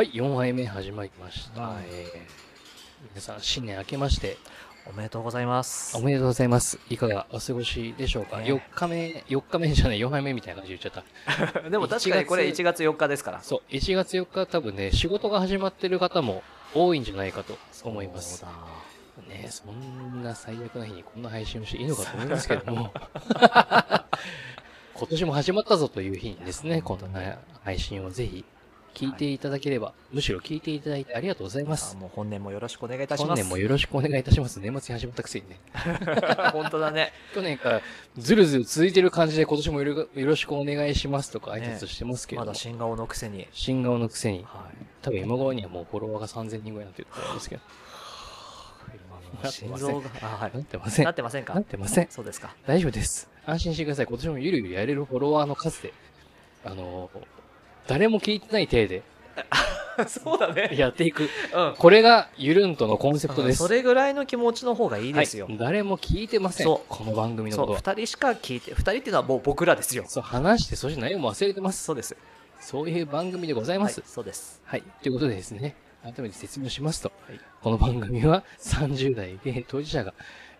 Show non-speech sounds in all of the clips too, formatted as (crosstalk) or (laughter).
はい、4杯目始まりました。うんえー皆さん、新年明けまして、おめでとうございます。おめでとうございます。いかがお過ごしでしょうか、ね ?4 日目、4日目じゃない、4杯目みたいな感じで言っちゃった。(laughs) でも確かにこれ1月4日ですから。そう、1月4日多分ね、仕事が始まってる方も多いんじゃないかと思いますそう。だねそんな最悪な日にこんな配信をしていいのかと思いますけども、(laughs) 今年も始まったぞという日にですね、こんな配信をぜひ聞いていただければ、むしろ聞いていただいてありがとうございます。もう本年もよろしくお願いいたします。本年もよろしくお願いいたします。年末に始まったくせにね。本当だね。去年からずるずる続いてる感じで今年もよろしくお願いしますとか挨拶してますけれども、まだ新顔のくせに。新顔のくせに、はい。多分今頃にはもうフォロワーが3000人ぐらいになってると思うんですけど、心臓が、あ、は。ないってません。なってませんか？なってません。そうですか。大丈夫です。安心してください。今年もゆるゆるやれるフォロワーの数で、あのー誰も聞いてない体で (laughs) そうだね。やっていく。うん。これがゆるんとのコンセプトです。それぐらいの気持ちの方がいいですよはい。誰も聞いてません。そうこの番組のことは。2人しか聞いて、2人っていうのはもう僕らですよ。そう、話して、そして内容も忘れてます。そうです。そういう番組でございはいます。、そうです。はい。ということでですね、改めて説明しますと、はいこの番組は30代現役当事者が、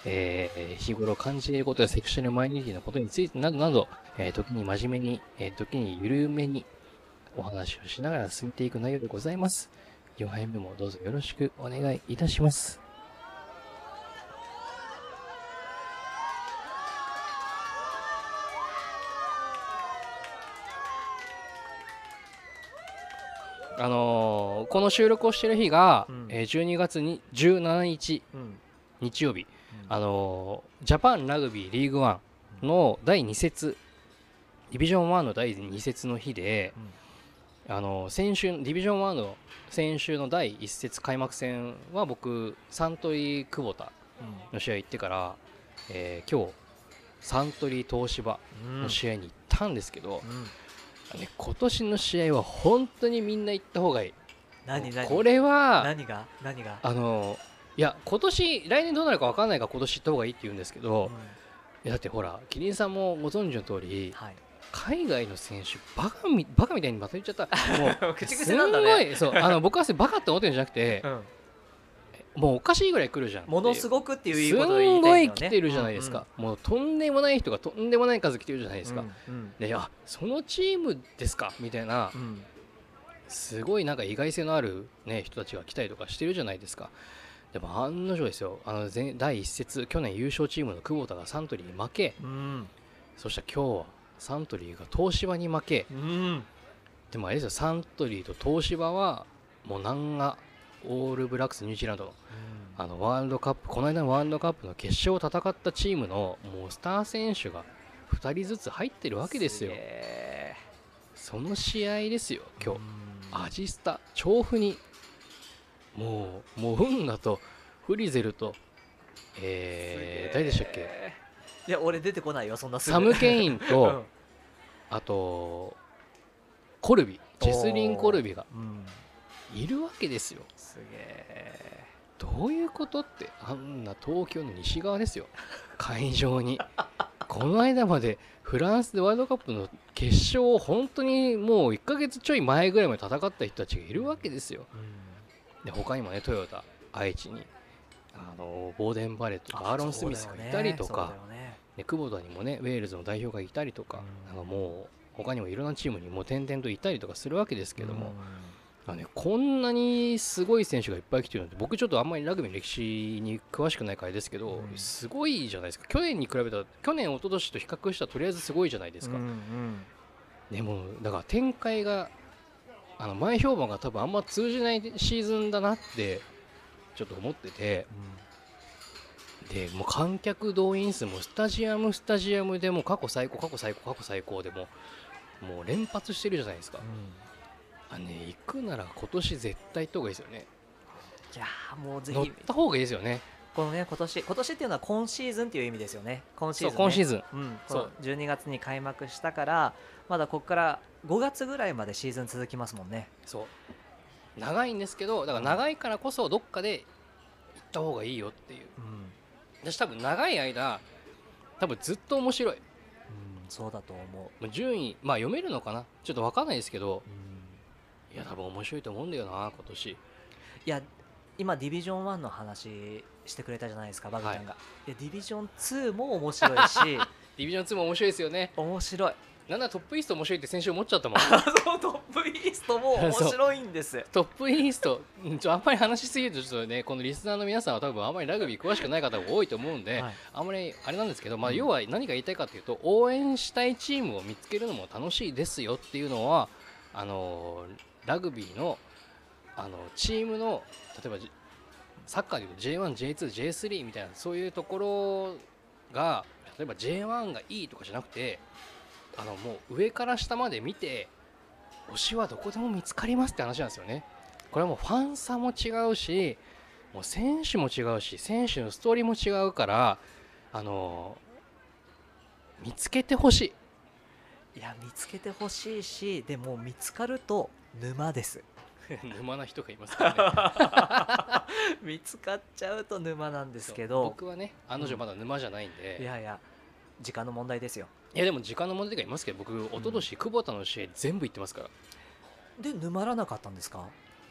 えー日頃感じていることやセクシャルマイノリティのことについてなどなど、えー時に真面目に、えー時に緩めにお話をしながら進めていく内容でございます。4杯目もどうぞよろしくお願いいたします。あのーこの収録をしてる日が、うんえー12月に17日うん。日曜日、あのージャパンラグビーリーグワンの第2節ディビジョン1の第2節の日で、あのー先週ディビジョン1の先週の第1節開幕戦は僕サントリー久保田の試合行ってから、えー今日サントリー東芝うん。の試合に行ったんですけど、うん。ね、今年の試合は本当にみんな行った方がいい。何何？これは何が？何が？あのいや今年来年どうなるか分かんないから今年行った方がいいって言うんですけど、うん。いやだってほらキリンさんもご存知の通りはい。海外の選手バカみバカみたいにまた言っちゃった (laughs) もう口す癖なんだんごね。いそうあの僕はバカって思ってるんじゃなくてうん。もうおかしいぐらい来るじゃんものすごごくっていう言いんごたい来てるじゃないですか、もうとんでもない人がとんでもない数来てるじゃないですか、うん。うんであそのチームですか？みたいなうん。すごいなんか意外性のある、ね、人たちが来たりとかしてるじゃないですか。でも案の定ですよ、あの前第1節、去年優勝チームの久保田がサントリーに負け、うん。そしたら今日はサントリーが東芝に負け、うん。でもあれですよ、サントリーと東芝は、もう南がオールブラックスニュージーランド。のあのワールドカップ、この間のワールドカップの決勝を戦ったチームのもうスター選手が2人ずつ入ってるわけですよ。その試合ですよ、今日。うん。アジスタ調布に。もうもう運河とフリゼルとえー、誰でしたっけ？いや俺出てこないよそんなすぐ。サム・ケインうん。とあとコルビジェスリン・コルビがうん。いるわけですよ。すげえ。どういうことってあんな東京の西側ですよ。会場に。この間までフランスでワールドカップの決勝を本当にもう1ヶ月ちょい前ぐらいまで戦った人たちがいるわけですよ。で他にもねトヨタ愛知にあのボーデン・バレットとかアーロン・スミスがいたりとか、ね、久保田にもねウェールズの代表がいたりとか,、うん。なんかもう他にもいろんなチームにもう点々といたりとかするわけですけけども、あのね、こんなにすごい選手がいっぱい来てるなんて僕ちょっとあんまりラグビーの歴史に詳しくないからですけど、うん。すごいじゃないですか。去年に比べたら去年一昨年と比較したらとりあえずすごいじゃないですか、うんうん。でもだから展開があの前評判が多分あんま通じないシーズンだなってちょっと思っててでもう観客動員数もスタジアムスタジアムでも過去最高過去最高過去最高でももう連発してるじゃないですか。あね行くなら今年絶対行った方がいいですよね。いやーもうぜ乗っひた方がいいですよね。このね今年今年っていうのは今シーズンっていう意味ですよね。今シーズン、ね、今シーズン。うん、そう。12月に開幕したからまだここから5月ぐらいまでシーズン続きますもんね。そう。長いんですけどだから長いからこそどっかで行った方がいいよっていう。うん、私多分長い間多分ずっと面白い。そうだと思う、順位まあ読めるのかな？ちょっと分かんないですけど。うん。いや多分面白いと思うんだよな今年。いや今ディビジョン1の話してくれたじゃないですかバグちゃんが、い、やディビジョン2も面白いし。ディビジョン2も面白いですよね。面白いなんだトップイースト面白いって先週思っちゃったもん。(laughs) そうトップイーストも面白いんです。トップイーストうんちょあんまり話しすぎるとちょっとねこのリスナーの皆さんは多分あんまりラグビー詳しくない方が多いと思うんで、はい。あんまりあれなんですけど、まあ、うん。要は何が言いたいかというと応援したいチームを見つけるのも楽しいですよっていうのはあのラグビーのあのチームの例えばじサッカーでいうと J1J2J3 みたいなそういうところが例えば J1 がいいとかじゃなくてあのもう上から下まで見て推しはどこでも見つかりますって話なんですよね。これはもうファン差も違うしもう選手も違うし選手のストーリーも違うからあの見つけてほしい。いや見つけてほしいしでも見つかると沼です。(laughs) 沼な人がいますからね。(laughs) 見つかっちゃうと沼なんですけど。僕はね案の定まだ沼じゃないんで、いやいやいや時間の問題ですよでも時間の問題がいますけど僕一昨年久保田の試合全部行ってますから。で沼らなかったんですか？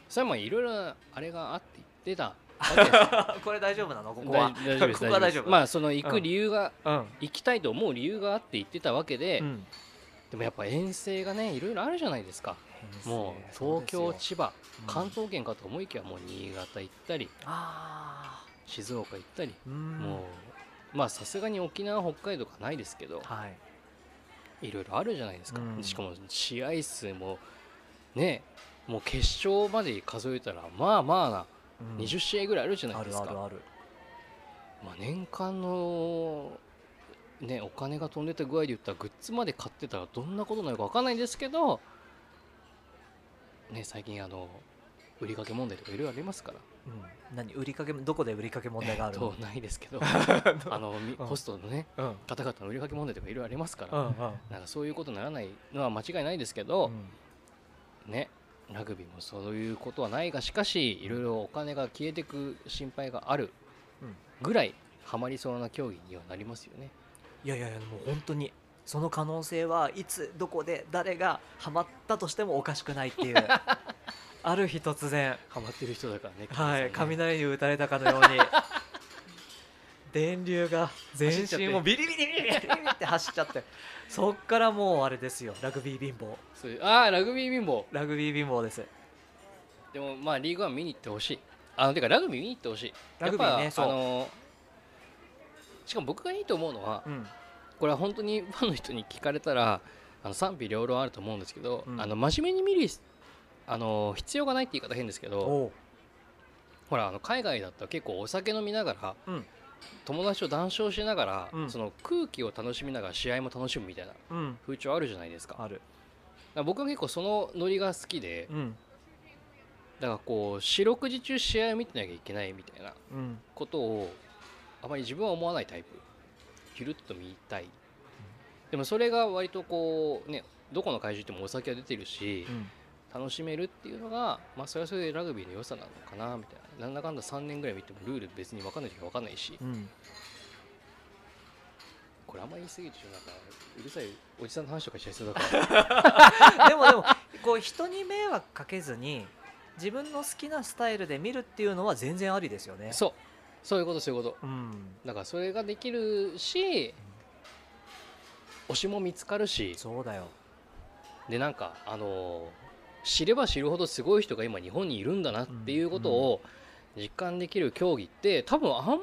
それもいろいろあれがあって言ってた。(laughs) これ大丈夫なの？ここは。大大丈夫ですここは大丈夫まあその行く理由が、うん、行きたいと思う理由があって言ってたわけで、うん、でもやっぱ遠征がねいろいろあるじゃないですか。もう東京千葉関うん。東圏かと思いきやもう新潟行ったりあ静岡行ったり、もうまあさすがに沖縄北海道がないですけどはいいろいろあるじゃないですか、うん。しかも試合数もねもう決勝まで数えたらまあまあなうん。20試合ぐらいあるじゃなあいですか、るあるある。まあ、年間のねお金が飛んでた具合で言ったらグッズまで買ってたらどんなことになるか分かんないんですけどね最近あの売りかけ問題とかいろいろありますからうん、何売りかけどこで売りかけ問題があるの？えっと、ないですけど。(laughs) あのホストのねうん。方々の売りかけ問題とかいろいろありますから、うんうん。なんかそういうことにならないのは間違いないですけど、ねラグビーもそういうことはないがしかしいろいろお金が消えていく心配があるうん。ぐらいハマりそうな競技にはなりますよね。いやいやいやもう本当にその可能性はいつどこで誰がハマったとしてもおかしくないっていう (laughs) ある日突然。ハマってる人だからね。はい雷に打たれたかのように。(laughs) 電流が全身をビリビリビリビリって走っちゃって。そっからもうあれですよ。ラグビー貧乏。ああラグビー貧乏。ラグビー貧乏です。でもまあリーグワン見に行ってほしい。あのてかラグビー見に行ってほしい。ラグビーねあのしかも僕がいいと思うのは、うん。これは本当にファンの人に聞かれたらあの賛否両論あると思うんですけど、うん。あの真面目に見るあの必要がないって言い方変ですけどほらあの海外だったら結構お酒飲みながらうん。友達と談笑しながら、うん。その空気を楽しみながら試合も楽しむみたいなうん。風潮あるじゃないですか。だかあるら僕は結構そのノリが好きでうん。だからこう四六時中試合を見てなきゃいけないみたいなうん。ことをあまり自分は思わないタイプ。ゆるっと見たい。でもそれが割とこうねどこの会場行ってもお酒が出てるしうん楽しめるっていうのがまあそれはそれでラグビーの良さなのかなみたいな。なんだかんだ3年ぐらい見てもルール別に分かんない時は分かんないし。うん。これあんま言い過ぎてちょなんかうるさいおじさんの話とかしちゃいそうだから。(laughs) でもでもこう人に迷惑かけずに自分の好きなスタイルで見るっていうのは全然ありですよね。そう。そういうことそういうこと。うん。だからそれができるし推しも見つかるし。そうだよ。でなんかあのー知れば知るほどすごい人が今日本にいるんだなっていうことを実感できる競技って多分あんまり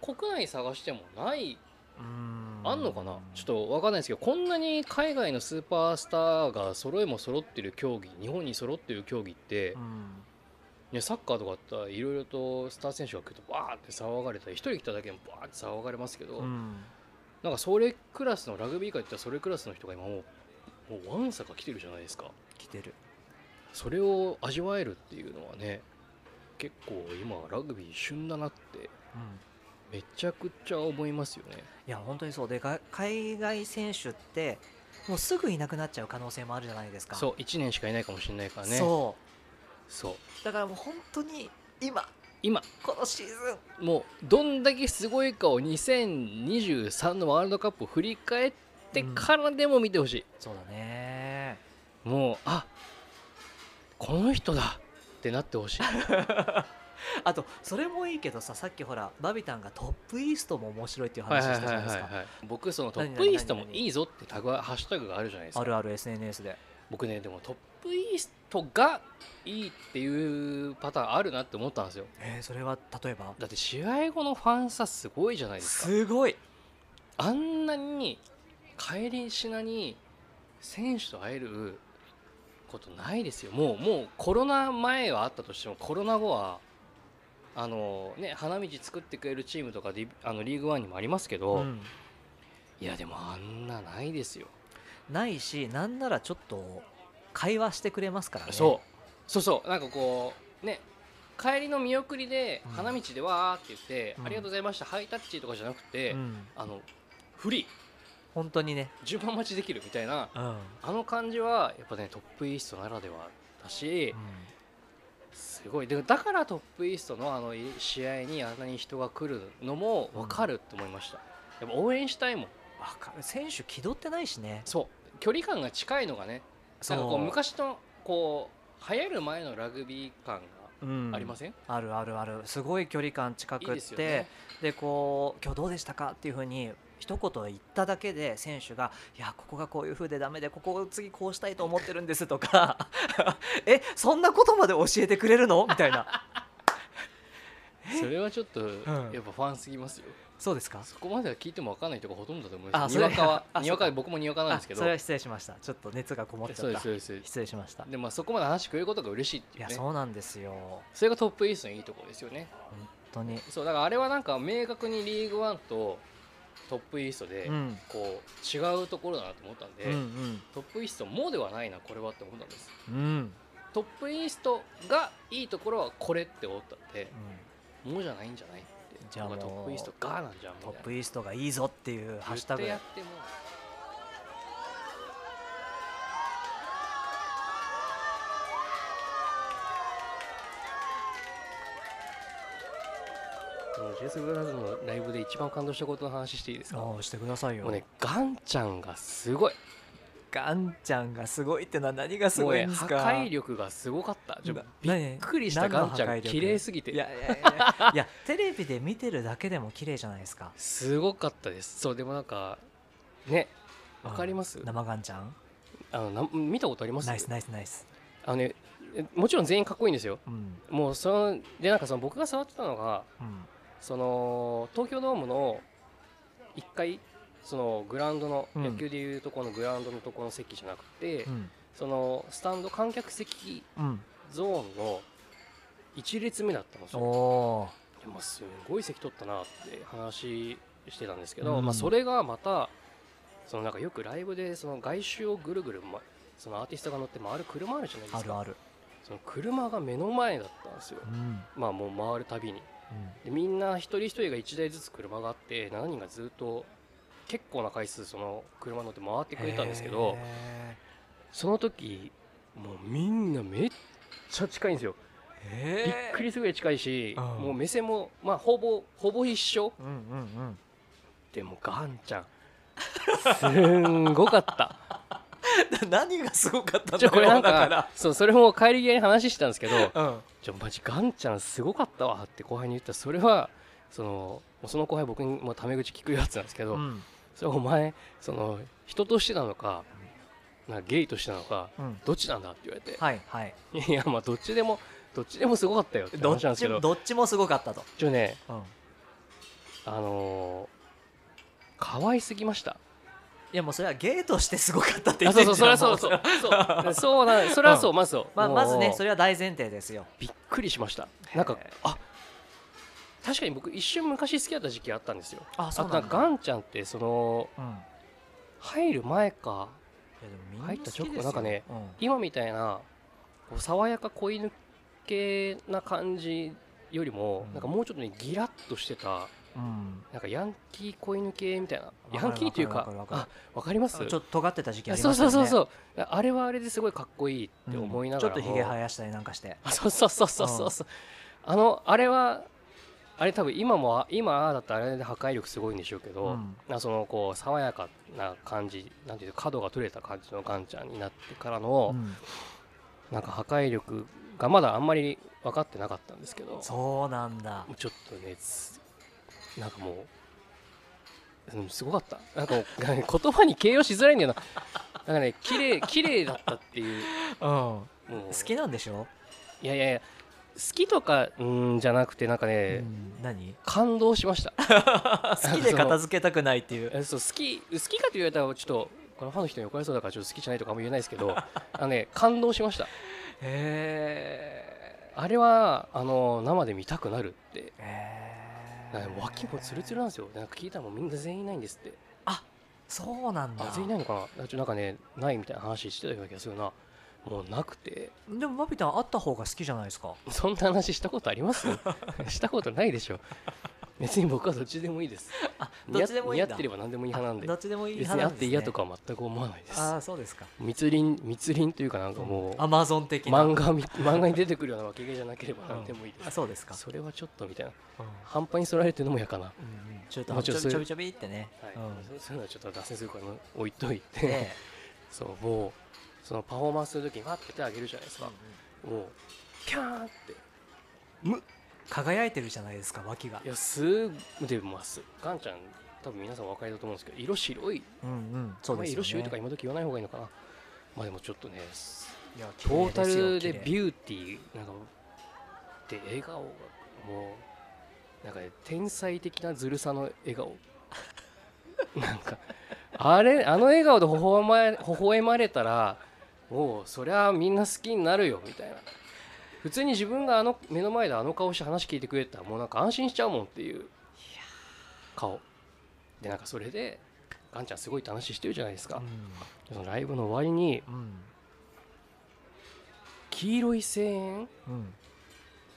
国内探してもないうん。あんのかな？ちょっと分かんないですけどこんなに海外のスーパースターが揃いも揃ってる競技日本に揃ってる競技ってうん。ね、サッカーとかだったらいろいろとスター選手が来るとバーって騒がれたり一人来ただけでもバーって騒がれますけど、うん。なんかそれクラスのラグビー界って言ったらそれクラスの人が今もうもうワンサが来てるじゃないですか。来てるそれを味わえるっていうのはね結構今ラグビー旬だなってうんめちゃくちゃ思いますよね。いや本当にそう。でが海外選手ってもうすぐいなくなっちゃう可能性もあるじゃないですか。そう1年しかいないかもしれないからね。そそう。うだからもう本当に今今。このシーズン。もうどんだけすごいかを2023のワールドカップを振り返ってからでも見てほしい、そうだね。もうあこの人だ。ってなってほしい。(laughs) あとそれもいいけどささっきほらバビタンがトップイーストも面白いっていう話したじゃないですか。僕そのトップイーストもいいぞってタグハッシュタグがあるじゃないですか。あるある SNS で。僕ねでもトップイーストがいいっていうパターンあるなって思ったんですよ。えー、それは例えば？だって試合後のファン差すごいじゃないですか。すごい。あんなに帰りしなに選手と会えることないですよ。もうもうコロナ前はあったとしてもコロナ後はあのね花道作ってくれるチームとかリあのリーグワンにもありますけど、うん。いやでもあんなないですよ、ないしなんならちょっと会話してくれますからね。そう。そうそう。なんかこうね帰りの見送りでうん。花道でわーって言って、うん。ありがとうございましたハイタッチとかじゃなくて、うん、あのフリー本当にね、順番待ちできるみたいな。うん。あの感じはやっぱねトップイーストならではだしすごい。でだからトップイーストのあの試合にあんなに人が来るのも分かるって思いました、やっぱ応援したいもん。わかる。選手気取ってないしね。そう。距離感が近いのがねなんかこう昔のこう流行る前のラグビー感うんがありません、あるあるある。すごい距離感近くってね。でこう今日どうでしたか？っていうふうに一言言っただけで選手が「いやここがこういう風でダメでここを次こうしたいと思ってるんです」とか「(laughs) えそんなことまで教えてくれるの?」みたいな。(laughs) それはちょっとん。やっぱファンすぎますよ、そうですか？そこまでは聞いても分かんない人がほとんどだと思いあますにわかは (laughs) あにわか僕もにわかなんですけど。あそれは失礼しました。ちょっと熱がこもっちゃそうったですそうです。失礼しました。でまあそこまで話くれることが嬉しいっていやいうねそうなんですよ。それがトップイーストのいいところですよね。本当に。そうだからあれはなんか明確にリーグワンとトップイーストでうん。こう違うところだなと思ったんで、うんトップイーストもではないなこれはって思ったんです。うん。うんトップイーストがいいところはこれって思ったんでもうじゃないんじゃないってじゃあもうトップイーストがなんじゃんトップイーストがいいぞっていうハッシュタグやってももうジェイス・ブラザーズのライブで一番感動したことの話していいですか？もああしてくださいよ。うねガンちゃんがすごい。ガンちゃんがすごいってのは何がすごいんですか？壊力がすごかった。ちょなびっ何くりした。ガンちゃん綺麗すぎて。いやいやいや。いや (laughs) テレビで見てるだけでも綺麗じゃないですか。すごかったです。そうでもなんかねわかります？生ガンちゃん？あのな見たことあります？ナイスナイスナイス。あのねえもちろん全員かっこいいんですよ。うん。もうそのでなんかその僕が触ってたのがうんその東京ドームの1階そのグラウンドの、うん。野球でいうとこのグラウンドのところの席じゃなくて、うん。そのスタンド観客席うんゾーンの1列目だったんですおよ。おいやまあすごい席取ったなって話してたんですけど、うん。まあ、それがまたそのなんかよくライブでその外周をぐるぐる、ま、そのアーティストが乗って回る車あるじゃないですか。あるある。その車が目の前だったんですよ。うん。まあもう回るたびにでみんな一人一人が1台ずつ車があって7人がずっと結構な回数その車乗って回ってくれたんですけどへその時もうみんなめっちゃ近いんですよ。えびっくりするぐらい近いしうん。もう目線もまあほぼほぼ一緒。うんうんでもガンちゃんすんごかった。うん (laughs) 何がすごかったんだじゃこれなんだかかそうそれも帰り際に話してたんですけどらうん。じゃマジガンちゃんすごかったわって後輩に言ったらそれはそのその後輩僕にもうタメ口聞くやつなんですけど、うん。それお前その人としてなのかなゲイとしてなのかうん。どっちなんだって言われて。はいはい。いやまあどっちでもどっちでもすごかったよってどっち話なんですけど。どっちもすごかったと。ちょねうん。あのー可愛すぎましたいやもうそれはゲーとしてすごかったって言あってそうそうるじゃんそれはそうもそう。(laughs) そう。そうなんそれはそう、まずそうまあ、まずねそれれは大前提ですよ。びっくりしました。なんかあ確かに僕一瞬昔好きだった時期あったんですよ。ああとなんかガンちゃんってその入る前か入った直後なんかねうん。今みたいなこう爽やか子犬系な感じよりも、うん。なんかもうちょっとねギラッとしてたうんなんかヤンキー子犬系みたいな。ヤンキーというかあわかります？ちょっと尖ってた時期ありそうましたよね。そうそうそうあれはあれですごいかっこいいって思いながらちょっとひげ生やしたりなんかして。あそうそうそうそうそうそう。あのあれはあれ多分今も今だったらあれで破壊力すごいんでしょうけど、うん。なそのこう爽やかな感じなんていうか角が取れた感じのガンちゃんになってからの、うん。なんか破壊力がまだあんまり分かってなかったんですけど。そうなんだ。ちょっとねつなんかもう、うん、すごかった。なんか言葉に形容しづらいんだよな。なんかね綺麗綺麗だったっていう。うん。もう。好きなんでしょ、いやいやいや好きとかうんじゃなくてなんかね、うん。何？感動しました。(laughs) 好きで片付けたくないっていう。え (laughs) そう好き好きかと言われたらちょっとこのファンの人に怒られそうだからちょっと好きじゃないとかも言えないですけど (laughs) あのね感動しました。へあれはあの生で見たくなるって。えなんか脇もツルツルなんですよ。なんか聞いたらもうみんな全員いないんですって。そうなんだ。あ全員いないのかな。なんかねないみたいな話してたような気がするな。もうなくて。でもバビタンあった方が好きじゃないですか。そんな話したことあります？(laughs) したことないでしょ別に僕はどっちでもいいです。(laughs) あどっちでもいい似合ってれば何でもいい派なんで。どっちでもいい別にあって嫌とかは全く思わないです。ああそうですか。密林密林というかなんかもうアマゾン的な。漫画み (laughs) 漫画に出てくるような分け毛じゃなければ何でもいいです、あそうですか。それはちょっとみたいな。うん。半端にそられてるのも嫌かな、はいうんうん。ちょっとまあちょちょびちょびってね。うん。そういうのはちょっと脱線するから置いといて、で (laughs) そうもうそのパフォーマンスする時にわって手あげるじゃないですか、もうキャーンって輝いてるじゃないですか脇が。いやすぐでますガンちゃん多分皆さんお分かりだと思うんですけど色白い。うんうんそうですよね。色白いとか今時言わない方がいいのかな。まあでもちょっとねいやトータルでビューティーなんかで笑顔。がもうなんかね天才的なずるさの笑顔。(laughs) なんかあれあの笑顔で微笑ま微笑まれたらもうそりゃみんな好きになるよみたいな普通に自分があの目の前であの顔して話聞いてくれたらもうなんか安心しちゃうもんっていう顔。でなんかそれでガンちゃんすごいって話してるじゃないですか、そのライブの終わりに黄色い声援？うん。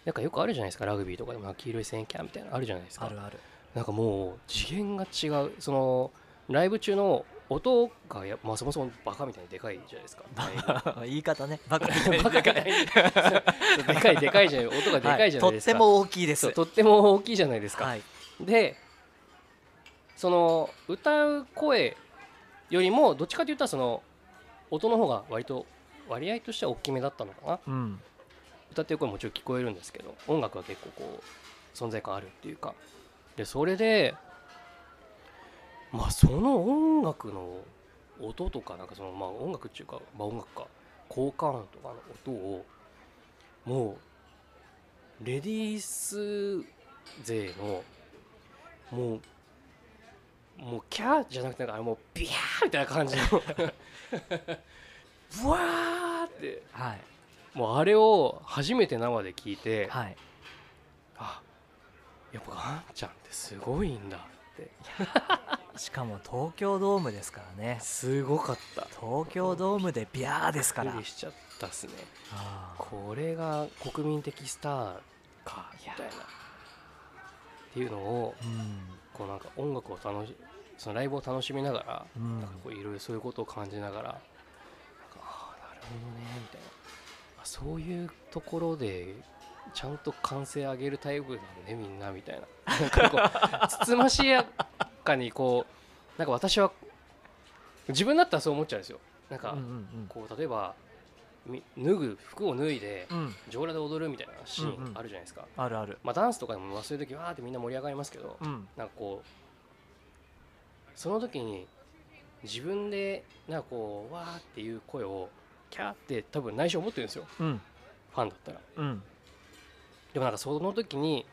なんかよくあるじゃないですかラグビーとかでも。黄色い声援キャンみたいなのあるじゃないですか。あるある。なんかもう次元が違う。そのライブ中の音がや、まあ、そもそもバカみたいにでかいじゃないですか。言い方ね。(laughs) バカみたいに。バカみたいでかいでかいじゃない音がでかいじゃないですか、とっても大きいです。とっても大きいじゃないですか、はい。でその歌う声よりもどっちかといったらその音の方が割と割合としては大きめだったのかな。うん。歌ってる声ももちろん聞こえるんですけど音楽は結構こう存在感あるっていうか。でそれでまあその音楽の音とかなんかそのまあ音楽っていうかまあ音楽か効果音とかの音をもうレディース勢のもうもうキャーじゃなくてなんかもうビャーみたいな感じ。の (laughs) ブワーって。はい。もうあれを初めて生で聞いて、はい。あやっぱガンちゃんってすごいんだ (laughs) しかも東京ドームですからね。すごかった。東京ドームでビャーですから。びっくりしちゃったっすね。これが国民的スターかみたいな。っていうのをうん。こうなんか音楽を楽しそのライブを楽しみながら、うん。なんかこういろいろそういうことを感じながらなんかああなるほどねみたいな。あそういうところでちゃんと歓声上げるタイプなんねみんなみたいな。なんかこうつつましやかにこうなんか私は自分だったらそう思っちゃうんですよ。なんかこう例えばみ脱ぐ服を脱いで上裸で踊るみたいなシーンあるじゃないですか、あるある。まあダンスとかでもそういう時わーってみんな盛り上がりますけど、うん。なんかこうその時に自分でなんかこうわーっていう声をキャーって多分内緒思ってるんですよ。うん。ファンだったら。うんでもなんかその時に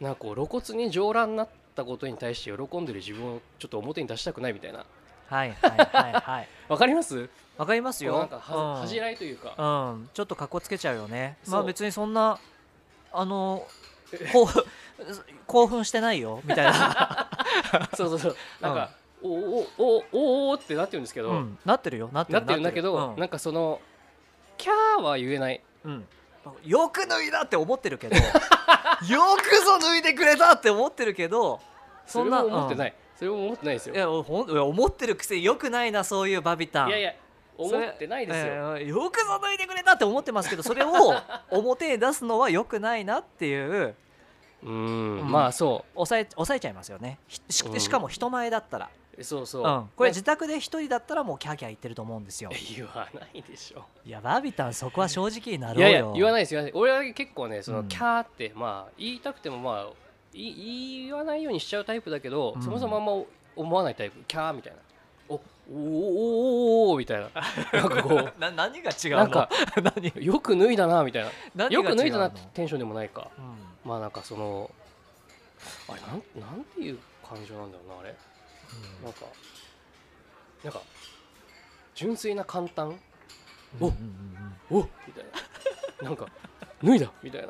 なんかこう露骨に上裸になったことに対して喜んでる自分をちょっと表に出したくないみたいな。はいはいはいはい。(laughs) わかります？わかりますよ。なんかはうん。恥じらいというか。うん、ちょっとかっこつけちゃうよね。まあ別にそんなあのこう (laughs) 興奮してないよ。みたいな、(laughs) そうそうそう。なんか、おおおおおおってなってるんですけど、うん、なってるよ。なってる。なってるんだけど、うん。なんかそのキャーは言えない。うんよく脱いだって思ってるけどよくぞ脱いでくれたって思ってるけどそれも思ってない。い、それも思ってないですよ。いやほんいや思ってるくせによくないなそういうバビタン。いやいや思ってないですよ、えーよくぞ脱いでくれたって思ってますけどそれを表に出すのはよくないなっていう。うーん。うん。まあそ抑え抑えちゃいますよね。ひしうん。しかも人前だったら。うそうそう、うん、これね自宅で一人だったらもうキャーキャー言ってると思うんですよ。(laughs) 言わないでしょ。いやバービタンそこは正直になろいうやいやよ言わないです言わない。俺は結構ねその、うん。キャーってまあ言いたくてもまあい言わないようにしちゃうタイプだけど、うん。そもそもあんま思わないタイプ。キャーみたいな。おおおおおおみたいな。(laughs) なんかこな何が違うの？なんか (laughs) 何？うよく脱いだなみたいな。何よく脱いだなのってテンションでもないか。うん。まあなんかそのあれなんなんていう感情なんだろうなあれなんかなんか純粋な簡単？おうんうんうんおみたいな。なんか脱いだ。みたい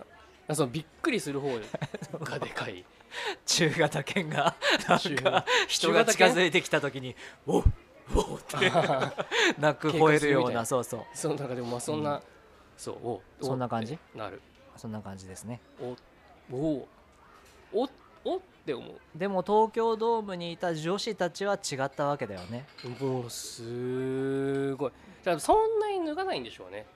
な。そのびっくりする方 (laughs) がでかい。中型犬がなん中か人が近づいてきた時に「おっおっ」って (laughs) 泣く吠えるようなそうそう。そうなんかでもまあそんな、うんそうおおそんな感じ？なる。そんな感じですね。おおおお？って思う。でも東京ドームにいた女子たちは違ったわけだよね。もうすごい。だからそんなに脱がないんでしょうね。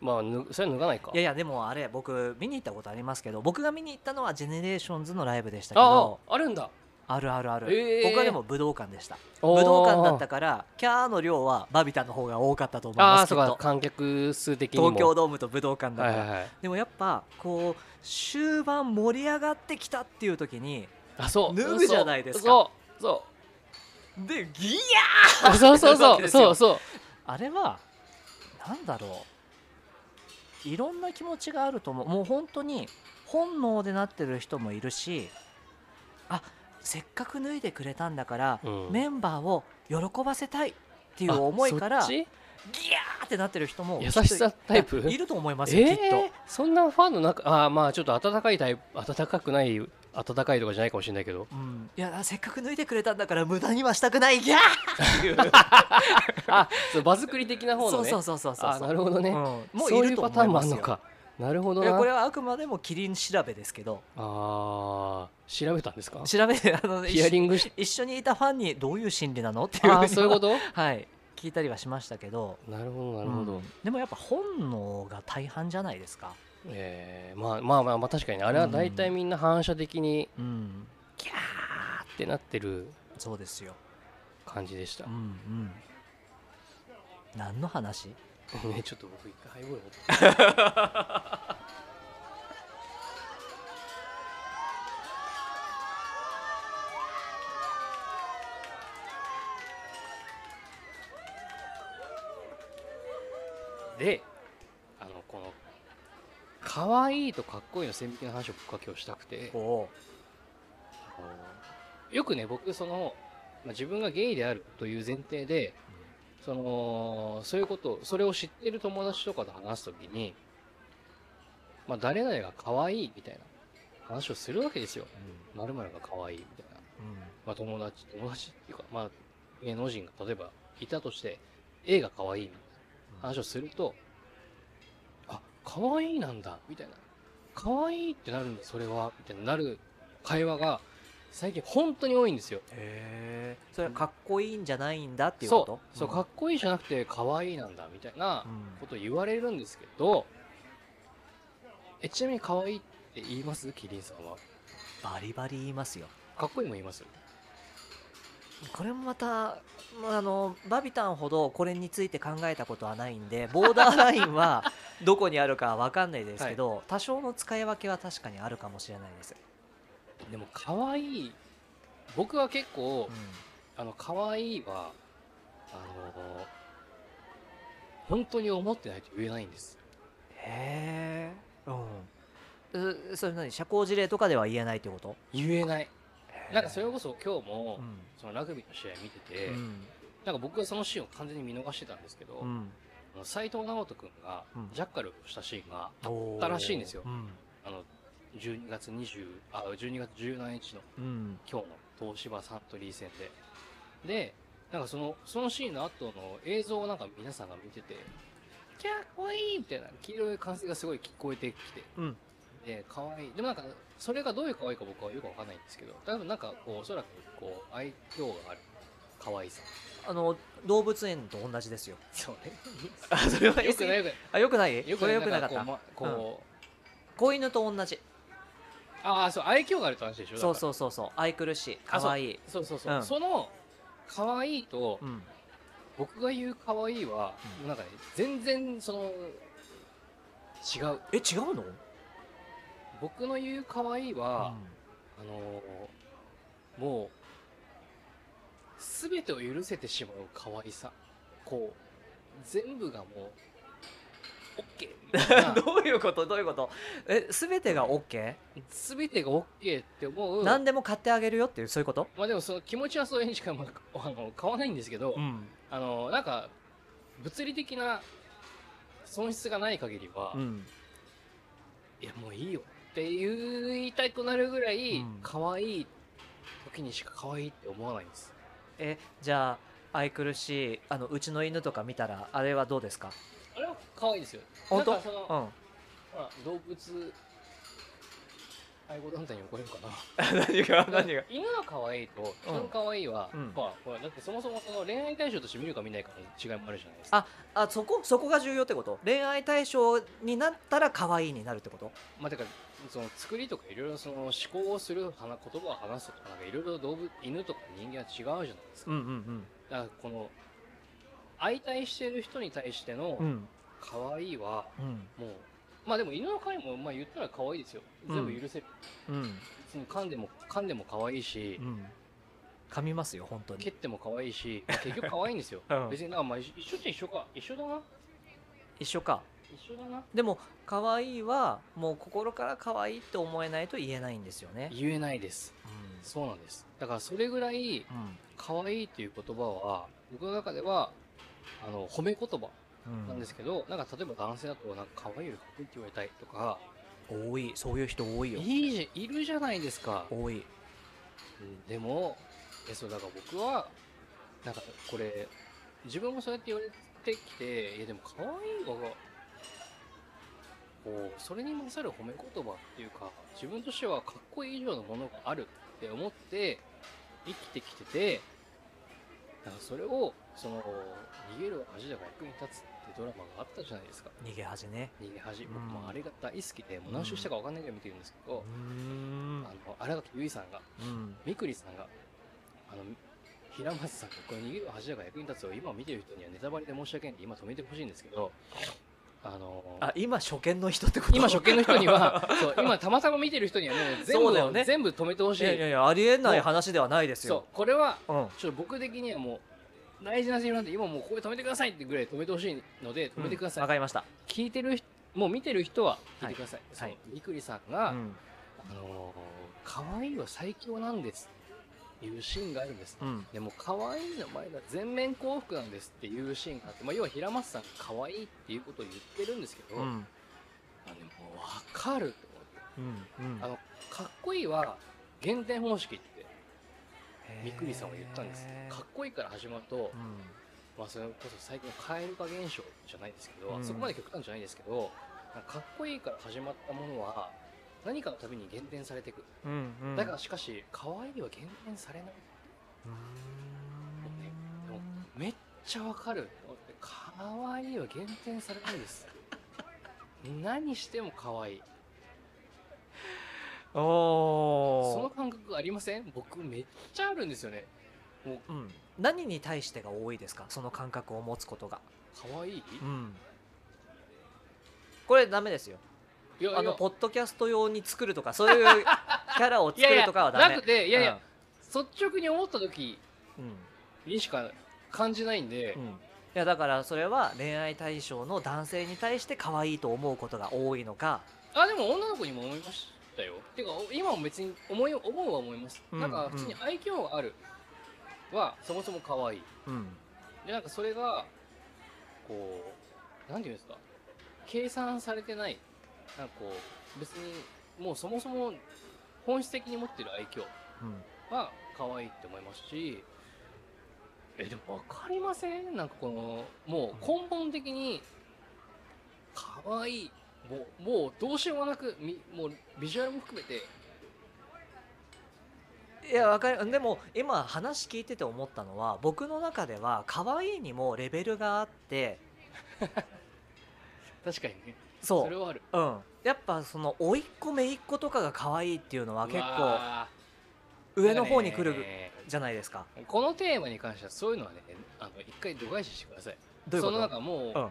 まあぬそれは脱がないか。いやいやでもあれ僕見に行ったことありますけど僕が見に行ったのはジェネレーションズのライブでしたけあどああるんだあるあるある、えー。僕はでも武道館でした。武武道館だったからキャーの量はバビタンの方が多かったと思いあますきっと。あそうか観客数的にも。東京ドームと武道館だから、はいはいはい。でもやっぱこう終盤盛り上がってきたっていう時にあそう。脱ぐじゃないですか。そう。そう。でギあそうそうそうそうそう。あれはなんだろう。いろんな気持ちがあると思う。もう本当に本能でなってる人もいるしあせっかく脱いでくれたんだから、うん。メンバーを喜ばせたいっていう思いからギャーってなってる人も優しさタイプ？いると思いますよ、きっえー、そんなファンの中あーまあちょっと温かいタイプ温かくない温かいとかじゃないかもしれないけど。と、うん、いやせっかく脱いでくれたんだから無駄にはしたくないギャー！っていうあそう場作り的な方のね。そうそうそうそうそう。あなるほどね、うん、もうそういるというパターンも思いますよあるのかなるほどこれはあくまでもキリン調べですけど。あー調べたんですか？調べてあのヒアリングし一緒にいたファンにどういう心理なの？っていう。あーそういうこと？と (laughs) はい。聞いたりはしましたけど。なるほどなるほど、うん。でもやっぱ本能が大半じゃないですか。えーまあまあまあまあ確かにね。あれは大体みんな反射的にうん。キャーってなってるそうですよ。感じでした。うんうん。何の話？(laughs) ねちょっと僕一回ハイボール持って。であのこの可愛いとかっこいいの線引きの話を僕は今日したくて。よくね僕その、まあ、自分がゲイであるという前提でそのそういうことそれを知ってる友達とかと話すときに、まあ、誰々が可愛いみたいな話をするわけですよ。まるが可愛いみたいな。まあ、友達友達っていうか、まあ、芸能人が例えばいたとして A が可愛いみたいな話をすると、あ可愛いなんだみたいな可愛いってなるんだそれはみたいになる会話が最近本当に多いんですよ。へえそれはかっこいいんじゃないんだっていうこと？そう。かっこいいじゃなくて可愛いなんだみたいなうん。ことを言われるんですけど、えちなみに可愛いって言います？キリンさんは。バリバリ言いますよ。かっこいいも言いますこれもまたまああのバビタンほどこれについて考えたことはないんでボーダーラインはどこにあるかわかんないですけど、多少の使い分けは確かにあるかもしれないです、でも可愛い。僕は結構、うあの可愛いはあの本当に思ってないと言えないんです。ん、へえうん。うそれ何？社交辞令とかでは言えないってこと？言えない。なんかそれこそ今日も、うん。そのラグビーの試合見てて、うん。なんか僕はそのシーンを完全に見逃してたんですけど、うん。あの斉藤直人君がうん。ジャッカルをしたシーンがおーたらしいんですよ。うん。あの12月20あ12月17日のうん。今日の東芝サントリー戦で。でなんかそのそのシーンの後の映像をなんか皆さんが見てて「キャーかわいい!」みたいな黄色い歓声がすごい聞こえてきて。うん。で可愛いでもなんかそれがどういう可愛いか僕はよくわかんないんですけど多分なんかこうおそらくこう愛嬌がある。可愛さ。あの動物園と同じですよ。そうね。(laughs) あそれはよくないよくあよくない？ない。よくなないかった。んこう,、まこう子犬と同じああそう愛嬌があるって話でしょ？そううそうそうそう。愛くるしい。可愛い。そう。そうそう、う。ん。その可愛いとうん。僕が言う可愛いは、うん。なんかね全然その違う。え違うの？僕の言う可愛いは、あのーもう全てを許せてしまう可愛さ。こう全部がもう OK (laughs) どういうこと？どういうこと？え全てが OK? 全てが OK って思う。何でも買ってあげるよっていう？そういうこと？まあでもその気持ちはそれにしかまああの変わらないんですけど、ん。あのなんか物理的な損失がない限りは、うん。いやもういいよって言いたくなるぐらいうん。可愛い時にしか可愛いって思わないんです。えじゃあ愛くるしいあのうちの犬とか見たらあれはどうですか？あれは可愛いですよ。本当？なんかその、うん。ほら動物愛護団体に怒れるかな。(laughs) 何が？何が？犬の可愛いと人の可愛いは、うんまあほらだってそもそもその恋愛対象として見るか見ないかの違いもあるじゃないですか。ああそこそこが重要ってこと？恋愛対象になったら可愛いになるってこと？まあてかその作りとかいろいろその思考をする話言葉を話すとかなんかいろいろ動物犬とか人間は違うじゃないですか、んうん。だからこの相対してる人に対してのうん。うん可愛いはうん。もうまあでも犬の可愛いもまあ言ったら可愛いですよ。全部許せる、うん。別に噛んでも噛んでも可愛いし、うん。噛みますよ本当に。蹴っても可愛いし、まあ結局可愛いんですよ、(laughs) うん。別になんかまあ一一緒っちゃ一緒か。一緒だな。一緒か。一緒だな。でも可愛いはもう心から可愛いって思えないと言えないんですよね。言えないです。そうなんです。だからそれぐらいうん。可愛いっていう言葉は僕の中ではあの褒め言葉うん。なんですけど、なんか例えば男性だとなんか可愛いよりかっこいいって言われたいとか多い。そういう人多いよ。いいじゃいるじゃないですか。多い。うんでもえそうだから僕はなんかこれ自分もそうやって言われてきていやでも可愛いはこうそれに勝る褒め言葉っていうか自分としてはかっこいい以上のものがあるって思って生きてきててだからそれをその逃げる恥だが役に立つってドラマがあったじゃないですか。逃げ恥ね。逃げ恥。うん。僕もあれが大好きでもう何周したか分かんないぐらい見てるんですけど、ん。あの新垣結衣さんがうん。みくりさんがあの平松さんがこれ逃げる恥だが役に立つを今見てる人にはネタバレで申し訳ないんで今止めてほしいんですけどあのあ今初見の人ってこと？今初見の人には (laughs) そう今たまたま見てる人にはもう全部そうね。全部止めてほしい。いやいやありえない話ではないですよ。これはうん。ちょっと僕的にはもう大事なセリフなんで今もうここで止めてくださいってぐらい止めてほしいので止めてください、わかりました。聞いてる人もう見てる人は聞いてください、はい。そうみくりさんが、うん。あのー可愛いは最強なんですっていうシーンがあるんです。うん。でも可愛いの前が全面幸福なんですっていうシーンがあって、まあ、要は平松さんが可愛いっていうことを言ってるんですけど、うん。あでも分かると思って。うんうん。あのかっこいいは減点方式ってみくりさんは言ったんですかっこいいから始まると、うん。まあ、それこそ最近の蛙化現象じゃないですけど、うん。そこまで極端じゃないですけどかかっこいいから始まったものは何かのために減点されていく、うんうん。だからしかし可愛いは減点されない。うーん。でもめっちゃわかる。可愛いは減点されないです。(laughs) 何しても可愛いそのお感覚ありません？僕めっちゃあるんですよね。もう。ーうん。何に対してが多いですか？その感覚を持つことが。可愛い？うん。これダメですよ。いやいや。あのポッドキャスト用に作るとかそういうキャラを作るとかはダメ。なくていやいや、率直に思った時うん。にしか感じないんで、うん、いやだからそれは恋愛対象の男性に対して可愛いと思うことが多いのか。あでも女の子にも思いましたよ。てか今も別に思い思うは思います、うんなんか普通に愛嬌がある。はそもそも可愛い。うん。でなんかそれがこうなんていうんですか。計算されてない。なんかこう別にもうそもそも本質的に持ってる愛嬌うん。は可愛いって思いますし。えでも分かりません？なんかこのもう根本的に可愛いもうもうどうしようもなくみもうビジュアルも含めて。いやわかる。でも今話聞いてて思ったのは僕の中では可愛いにもレベルがあって。(laughs) 確かにね。そそれはある。う、うん、やっぱその甥っ子姪っ子とかが可愛いっていうのは結構上の方に来るじゃないですか。このテーマに関してはそういうのはねあの一回度外視してください。どういうこと？そのなんかもう、うん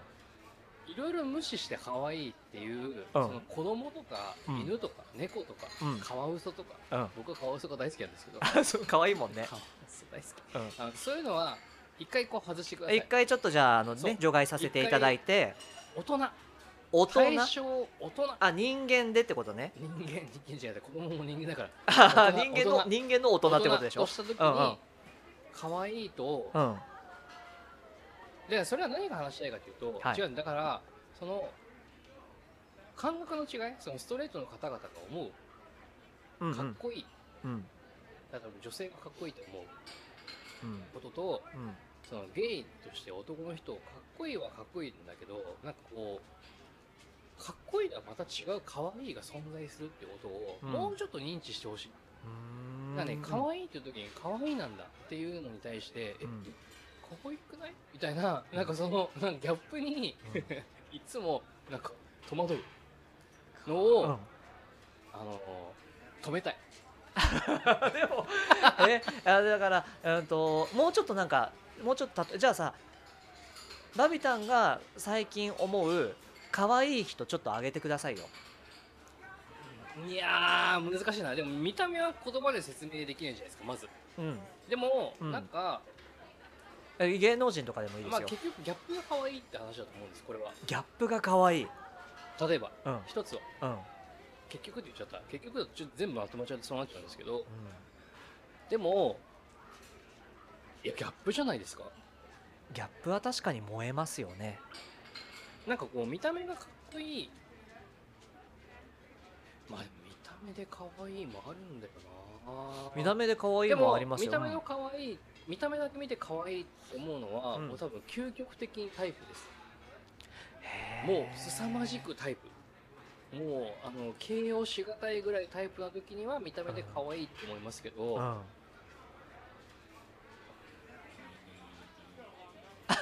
いろいろ無視して可愛いっていう、うん。その子供とかうん。犬とか猫とか、うん。カワウソとかうん。僕はカワウソが大好きなんですけど。あそう可愛いもんね。カワウソ大好き。うん。あのそういうのは一回こう外してください。一回ちょっとじゃああのね除外させていただいて。大人。大人？大人。あ人間でってことね。人間人間じゃない子供も人間だから。人 (laughs) 人間の大人。人間の大人ってことでしょ？大人とした時うんうん。に可愛いとうんでそれは何が話したいかというと、はい。違うんだからその感覚の違いそのストレートの方々が思うんうかっこいい、うん。だから女性がかっこいいと思う。うん。こととうん。そのゲイとして男の人をかっこいいはかっこいいんだけどなんかこうかっこいいとはまた違う可愛いが存在するってことを、うん。もうちょっと認知してほしい。うん。だね可愛いっていう時に可愛いなんだっていうのに対して、えうんかっこよくない？みたいななんかその (laughs) なんかギャップにうん。(laughs) いつもなんか戸惑うのを、うんあの止めたい。(laughs) でもえあだから、うん、ともうちょっとなんかもうちょっとじゃあさバビタンが最近思う可愛い人ちょっと挙げてくださいよ。いやー難しいな。でも見た目は言葉で説明できないじゃないですかまず。うん。でも、うん。なんか、え芸能人とかでもいいですまあ、よ、結局ギャップが可愛いって話だと思うんですこれは。ギャップが可愛い。例えばうん。一つは。うん。結局って言っちゃった。結局ちょ全部まとまっちゃってそうなっちゃうんですけど。でもいやギャップじゃないですか。ギャップは確かに燃えますよね。なんかこう見た目がかっこいい。まあ見た目で可愛いもあるんだよな。見た目で可愛いでももありますよ。見た目の可愛い見た目だけ見て可愛いって思うのは、うん。もう多分究極的にタイプです。もう凄まじくタイプ。もうあの形容しがたいぐらいタイプな時には見た目で可愛いって思いますけど、うん。(laughs)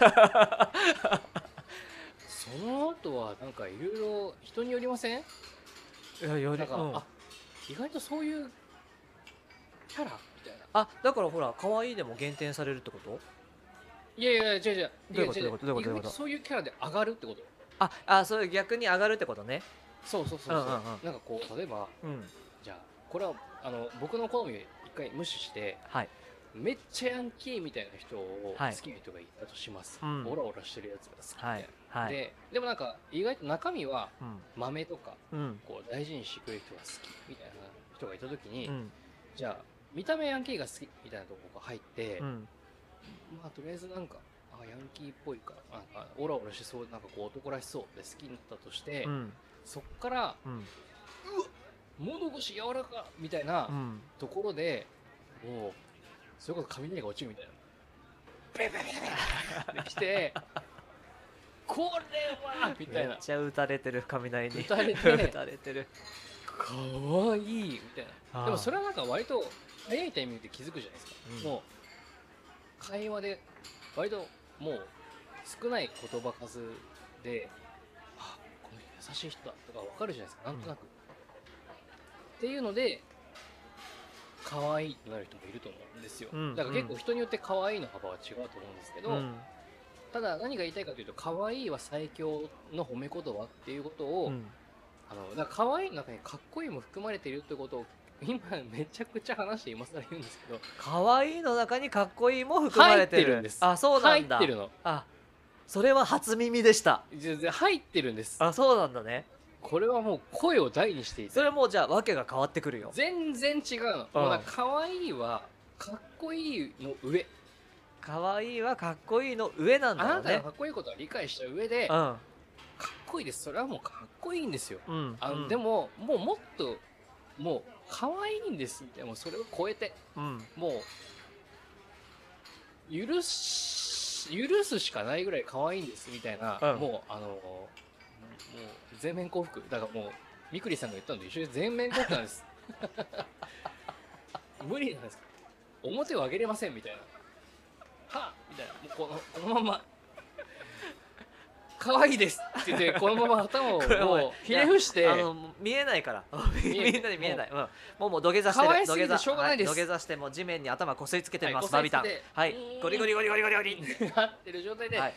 その後はなんかいろいろ人によりません？いやよりなんか、うん。あ意外とそういうキャラあだからほら可愛いでも減点されるってこと？いやいや違う違う。どういうこと？どういうこと？どういうこと？そういうキャラで上がるってことああそれ逆に上がるってことね。そうそうそうそう,、うんうんうん。なんかこう例えばうん。じゃあこれはあの僕の好みを一回無視してはい。めっちゃヤンキーみたいな人を好はいきな人がいたとします、うんオラオラしてるやつが好きみたいな、はい。はい。ででもなんか意外と中身はうん。豆とかうん。こう大事にしてくれる人が好きみたいな人がいた時に、うん。じゃあ見た目ヤンキーが好きみたいなとこが入って、うん。まあとりあえずなんかあヤンキーっぽいからなんかオラオラしてそうなんかこう男らしそうで好きになったとして、うん。そっからうん。物腰柔らかみたいなうん。ところで、もうそれこそ雷が落ちるみたいな。ベベベベベってきてこれはみたいなめっちゃ打たれてる雷に打たれて打たれてるかわいいみたいなでもそれはなんか割と早いタイミングで気づくじゃないですか、うん。もう会話で割ともう少ない言葉数であこの人優しい人だとか分かるじゃないですか。なんとなく、っていうので可愛いってなる人もいると思うんですよ、うん。だから結構人によって可愛いの幅は違うと思うんですけど、うん。ただ何が言いたいかというと可愛いは最強の褒め言葉っていうことを、うん。あのだから可愛いの中にかっこいいも含まれているってことを今めちゃくちゃ話して今更言うんですけど。可愛いの中にかっこいいも含まれてる。んです。あそうなんだ。入ってるの。あそれは初耳でした。全然入ってるんです。あそうなんだね。これはもう声を大にしていてそれもうじゃあ訳が変わってくるよ。全然違うの、うん。もう可愛いはかっこいいの上。可愛いはかっこいいの上なんだよね。あなたがかっこいいことは理解した上で、かっこいいです。それはもうかっこいいんですよ。うんうん。あの、うん。でももうもっともう可愛いんです。でもそれを超えて。うん。もう許し許すしかないぐらい可愛いんですみたいな、うん。もうあのもう全面幸福。だからもうみくりさんが言ったのと一緒で全面幸福なんです。(laughs) 無理なんです表を上げれませんみたいな。はあみたいな。もうこのこのまま可愛いですって言ってこのまま頭を (laughs) ひれ伏して。あの見えないから。(laughs) みんなに見えない、うん、もうもう土下座してる。土下座しょうがないです。は土下座してもう地面に頭こすりつけてます、はいバビタはい。うん。ゴリゴリゴリゴリゴリゴリ。(laughs) なってる状態で、はい、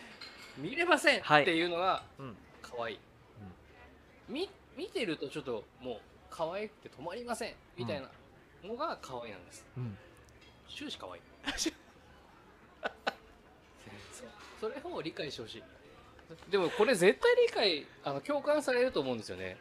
見れませんはい。っていうのがうん、可愛い、み見てるとちょっともう可愛くて止まりません。みたいなのが可愛いなんです。うん、終始可愛い。それを理解してほしいでもこれ絶対理解あの共感されると思うんですよね。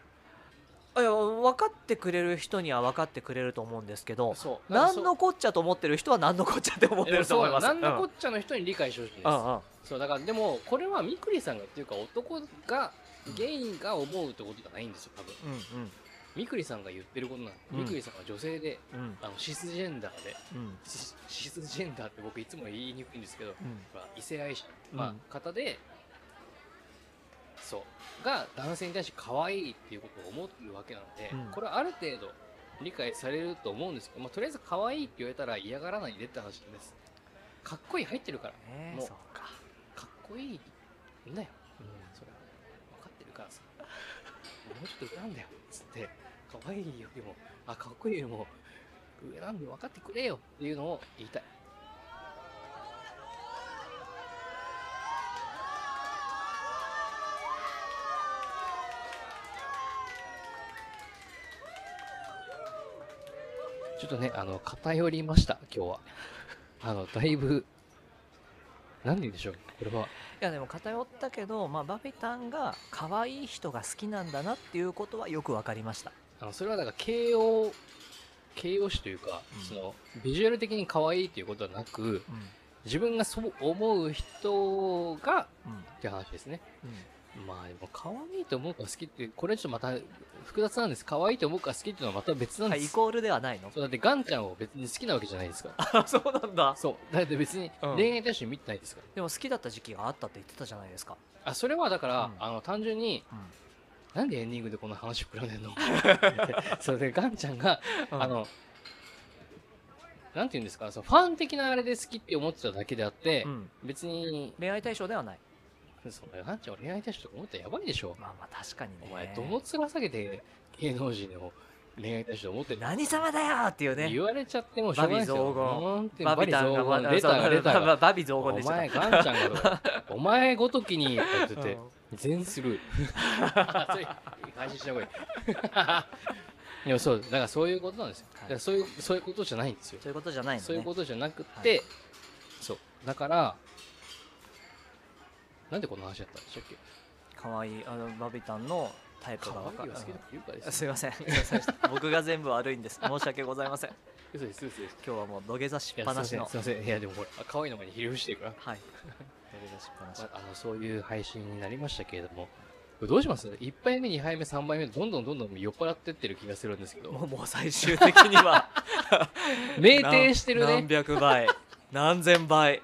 いや分かってくれる人には分かってくれると思うんですけどそう。何のこっちゃと思ってる人は何のこっちゃって思ってると思います何のこっちゃの人に理解してほしいんです、うんうん。そうだからでもこれはみくりさんがっていうか男がゲイが思うってことじゃないんですよ多分。うんみくりさんが言ってることなんで、うん。みくりさんは女性でうん。うんあのシスジェンダーでうん。シシスジェンダーって僕いつも言いにくいんですけど、うん。まあ異性愛者、うん。まあ、方でそう。が男性に対して可愛いっていうことを思ってるわけなので、うん。これはある程度理解されると思うんですけど、まあ、とりあえず可愛いって言われたら嫌がらないでって話です。かっこいい入ってるから。もうか、かっこいいんだよ。それは。分かってるからさ。もうちょっと上なんだよ。つって可愛いよりもあかっこいいよりも上なんで分かってくれよっていうのを言いたいちょっとねあの偏りました今日は。(laughs) あのだいぶ何て言うんでしょうこれは。いやでも偏ったけど、まあ、バビタンが可愛い人が好きなんだなっていうことはよく分かりました。あのそれはだから形容形容詞というか、うん。そのビジュアル的に可愛いっていうことはなくうん。自分がそう思う人がうん。って話ですね。うん。まあでも可愛いと思うか好きってこれちょっとまた複雑なんです。可愛いと思うか好きっていうのはまた別なんです、あイコールではないの？そうだってガンちゃんを別に好きなわけじゃないですから。(laughs) あそうなんだ。そう。だって別にうん。恋愛対象見てないですから、でも好きだった時期があったって言ってたじゃないですか、あそれはだから、うん。あの単純にうん。なんでエンディングでこの話膨らんでんの？(laughs) それでガンちゃんがあの、なんて言うんですか、そのファン的なあれで好きって思ってただけであって、うん。別に、恋愛対象ではないそのガンちゃんを恋愛対象とか思ったらやばいでしょ。まあまあ確かにね。お前、どの面下げて芸能人を恋愛対象と思ってる何様だよっていうね。言われちゃってもしょうがないですよ。バビ雑言。バビ雑言。出た出たバビ雑お言でした前、ガンちゃんがお前ごときに、って言って全スルー。配信 (laughs) した方がいい。(laughs) でもそう、だからそういうことなんですよ。だからそういう、そういうことじゃないんですよ。そういうことじゃないのね。そういうことじゃなくて、そう。だからなんでこの話だったんでしたっけ？可愛いあのバビタンのタイプが分かるすすいません。僕が全部悪いんです。申し訳ございません。嘘です嘘です今日はもう土下座しっぱなしの。すいません。すいやでもほら可愛いの前にひれ伏してるから、はい。(laughs) 土下座しっぱなし。まあ、あのそういう配信になりましたけれども。どうします1杯目2杯目3杯目どんどんどんどん酔っ払ってってる気がするんですけど。もう最終的には。(laughs) 酩酊してる何ね百倍。何千倍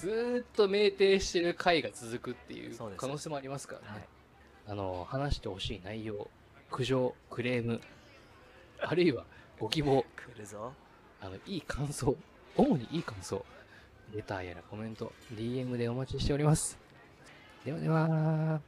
ずーっと酩酊してる回が続くっていう可能性もありますからね、はい。あの話してほしい内容苦情クレーム (laughs) あるいはご希望来るぞ。あのいい感想主にいい感想レターやらコメント DM でお待ちしております。ではでは